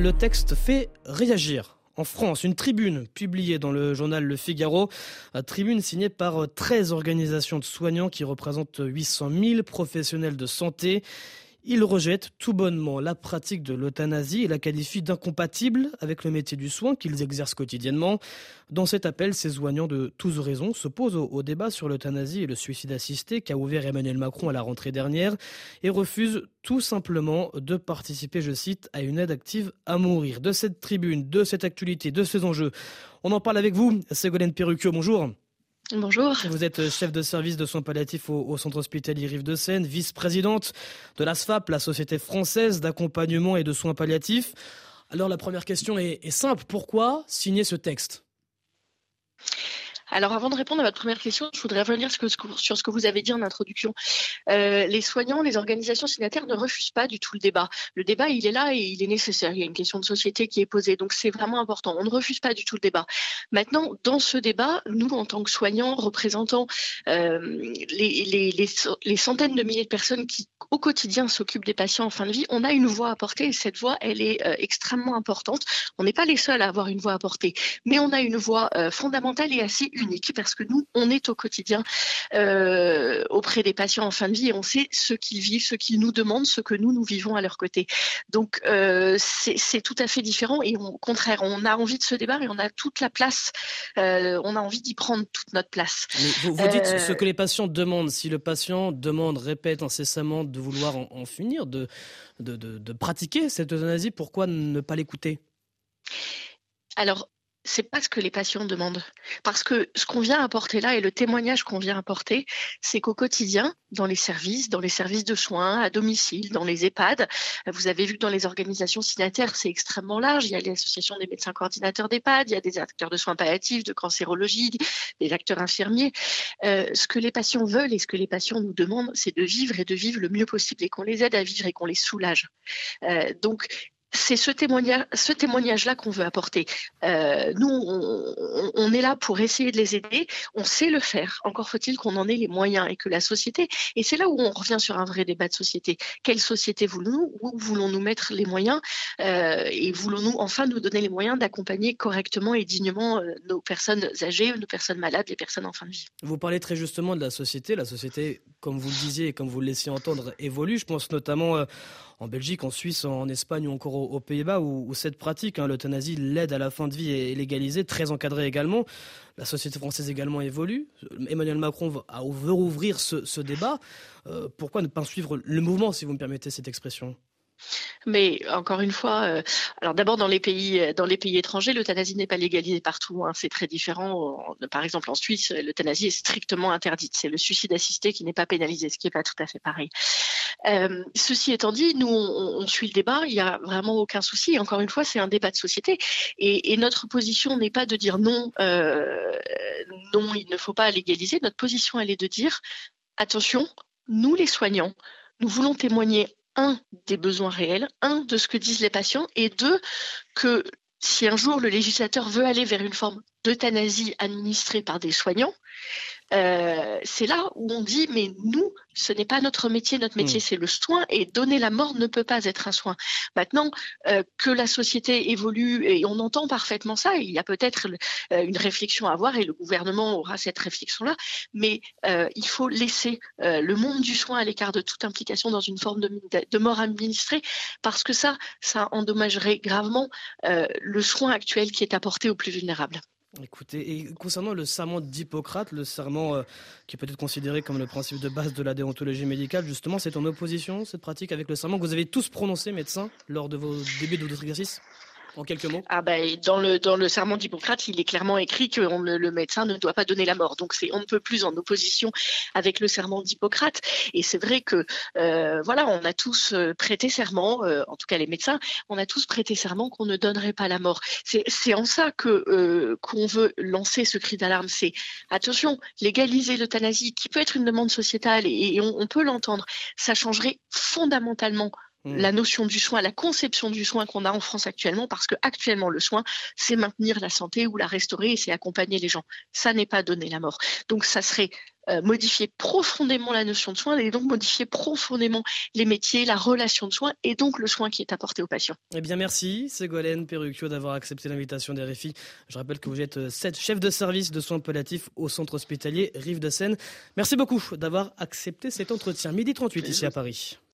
le texte fait réagir. En France, une tribune publiée dans le journal Le Figaro, tribune signée par 13 organisations de soignants qui représentent 800 000 professionnels de santé. Il rejette tout bonnement la pratique de l'euthanasie et la qualifie d'incompatible avec le métier du soin qu'ils exercent quotidiennement. Dans cet appel, ces soignants de tous horizons s'opposent au, débat sur l'euthanasie et le suicide assisté qu'a ouvert Emmanuel Macron à la rentrée dernière et refusent tout simplement de participer, je cite, à une aide active à mourir. De cette tribune, de cette actualité, de ces enjeux, on en parle avec vous. Ségolène Perrucchio, bonjour. Bonjour. Vous êtes chef de service de soins palliatifs au, centre hospitalier Rive-de-Seine, vice-présidente de l'ASFAP, la Société française d'accompagnement et de soins palliatifs. Alors la première question est simple. Pourquoi signer ce texte? Alors, avant de répondre à votre première question, je voudrais revenir sur ce que vous avez dit en introduction. Euh, les soignants, les organisations signataires ne refusent pas du tout le débat. Le débat, il est là et il est nécessaire. Il y a une question de société qui est posée, donc c'est vraiment important. On ne refuse pas du tout le débat. Maintenant, dans ce débat, nous, en tant que soignants, représentant euh, les, centaines de milliers de personnes qui, au quotidien, s'occupent des patients en fin de vie, on a une voix à porter et cette voix, elle est euh, extrêmement importante. On n'est pas les seuls à avoir une voix à porter, mais on a une voix fondamentale et assez unique parce que nous, on est au quotidien euh, auprès des patients en fin de vie et on sait ce qu'ils vivent, ce qu'ils nous demandent, ce que nous, nous vivons à leur côté. Donc, euh, c'est tout à fait différent et au contraire, on a envie de se débat et on a toute la place, euh, on a envie d'y prendre toute notre place. vous, vous dites ce que les patients demandent. Si le patient demande, répète incessamment de vouloir en, finir, de, de, de pratiquer cette euthanasie, pourquoi ne pas l'écouter? Alors, c'est pas ce que les patients demandent. Parce que ce qu'on vient apporter là et le témoignage qu'on vient apporter, c'est qu'au quotidien, dans les services, dans les services de soins, à domicile, dans les EHPAD, vous avez vu que dans les organisations signataires, c'est extrêmement large. Il y a l'association des médecins coordinateurs d'EHPAD, il y a des acteurs de soins palliatifs, de cancérologie, des acteurs infirmiers. Euh, ce que les patients veulent et ce que les patients nous demandent, c'est de vivre et de vivre le mieux possible et qu'on les aide à vivre et qu'on les soulage. Euh, donc, c'est ce témoignage, ce témoignage-là qu'on veut apporter. Euh, nous, on, est là pour essayer de les aider. On sait le faire. Encore faut-il qu'on en ait les moyens et que la société. Et c'est là où on revient sur un vrai débat de société. Quelle société voulons-nous? Où voulons-nous mettre les moyens? Euh, Et voulons-nous enfin nous donner les moyens d'accompagner correctement et dignement euh, nos personnes âgées, nos personnes malades, les personnes en fin de vie? Vous parlez très justement de la société. La société, comme vous le disiez et comme vous le laissiez entendre, évolue. Je pense notamment en Belgique, en Suisse, en Espagne ou encore aux, Pays-Bas, où, cette pratique, hein, l'euthanasie, l'aide à la fin de vie est légalisée, très encadrée également. La société française également évolue. Emmanuel Macron veut rouvrir ce, débat. Euh, pourquoi ne pas suivre le mouvement, si vous me permettez cette expression? Mais encore une fois, euh, alors d'abord dans les pays euh, dans les pays étrangers, l'euthanasie n'est pas légalisée partout. Hein, c'est très différent. par exemple, en Suisse, l'euthanasie est strictement interdite. C'est le suicide assisté qui n'est pas pénalisé, ce qui n'est pas tout à fait pareil. Euh, ceci étant dit, nous on, suit le débat. Il n'y a vraiment aucun souci. Encore une fois, c'est un débat de société et, et notre position n'est pas de dire non, non, il ne faut pas légaliser. Notre position, elle est de dire attention, nous les soignants, nous voulons témoigner un, des besoins réels, un, de ce que disent les patients, et deux, que si un jour le législateur veut aller vers une forme d'euthanasie administrée par des soignants, euh, c'est là où on dit mais nous, ce n'est pas notre métier, notre métier hmm. c'est le soin et donner la mort ne peut pas être un soin. Maintenant euh, que la société évolue et on entend parfaitement ça, il y a peut-être euh, une réflexion à avoir et le gouvernement aura cette réflexion-là, mais il faut laisser le monde du soin à l'écart de toute implication dans une forme de, de, mort administrée parce que ça, ça endommagerait gravement le soin actuel qui est apporté aux plus vulnérables. Écoutez, et concernant le serment d'Hippocrate, le serment euh, qui peut être considéré comme le principe de base de la déontologie médicale, justement, c'est en opposition, cette pratique, avec le serment que vous avez tous prononcé, médecin, lors de vos débuts de votre exercice? En quelques mots? Ah ben, dans, le, dans le serment d'Hippocrate, il est clairement écrit que le, médecin ne doit pas donner la mort. Donc on ne peut plus en opposition avec le serment d'Hippocrate. Et c'est vrai que euh, voilà, on a tous euh, prêté serment, euh, en tout cas les médecins, on a tous prêté serment qu'on ne donnerait pas la mort. C'est en ça que qu'on veut lancer ce cri d'alarme. C'est attention, légaliser l'euthanasie, qui peut être une demande sociétale et, on peut l'entendre, ça changerait fondamentalement mmh. la notion du soin, la conception du soin qu'on a en France actuellement, parce que actuellement le soin, c'est maintenir la santé ou la restaurer et c'est accompagner les gens. Ça n'est pas donner la mort. Donc ça serait euh, modifier profondément la notion de soin et donc modifier profondément les métiers, la relation de soin et donc le soin qui est apporté aux patients. Eh bien merci Ségolène Perrucchio d'avoir accepté l'invitation des RFI. Je rappelle que vous êtes euh, chef de service de soins palliatifs au centre hospitalier Rive de Seine. Merci beaucoup d'avoir accepté cet entretien. Midi 38 ici à Paris.